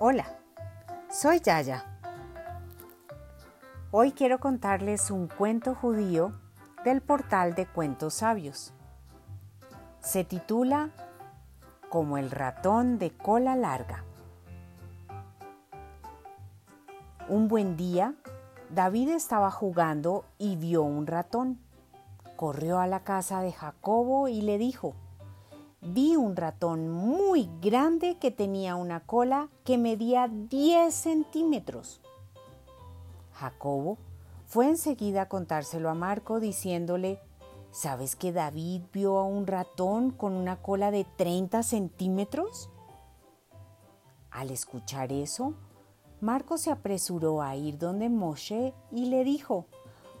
Hola, soy Yaya. Hoy quiero contarles un cuento judío del portal de cuentos sabios. Se titula Como el ratón de cola larga. Un buen día, David estaba jugando y vio un ratón. Corrió a la casa de Jacobo y le dijo, vi un ratón muy grande que tenía una cola que medía 10 centímetros. Jacobo fue enseguida a contárselo a Marco diciéndole, ¿sabes que David vio a un ratón con una cola de 30 centímetros? Al escuchar eso, Marco se apresuró a ir donde Moshe y le dijo,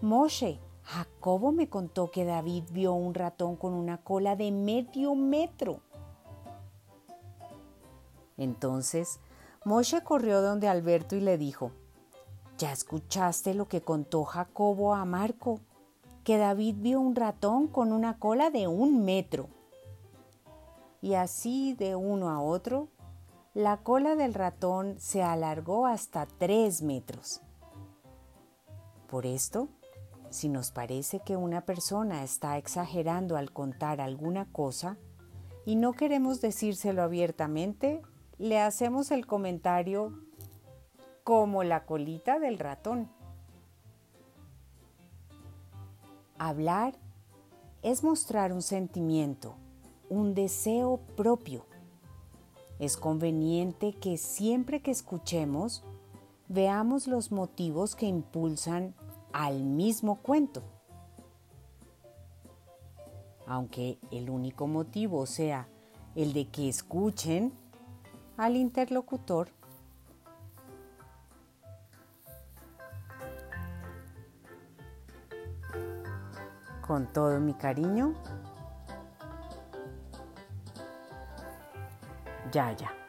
Moshe, Jacobo me contó que David vio un ratón con una cola de medio metro. Entonces Moshe corrió donde Alberto y le dijo, ¿Ya escuchaste lo que contó Jacobo a Marco? Que David vio un ratón con una cola de un metro. Y así de uno a otro, la cola del ratón se alargó hasta tres metros. Por esto, si nos parece que una persona está exagerando al contar alguna cosa y no queremos decírselo abiertamente, le hacemos el comentario como la colita del ratón. Hablar es mostrar un sentimiento, un deseo propio. Es conveniente que siempre que escuchemos veamos los motivos que impulsan al mismo cuento. Aunque el único motivo sea el de que escuchen al interlocutor, con todo mi cariño, ya, ya.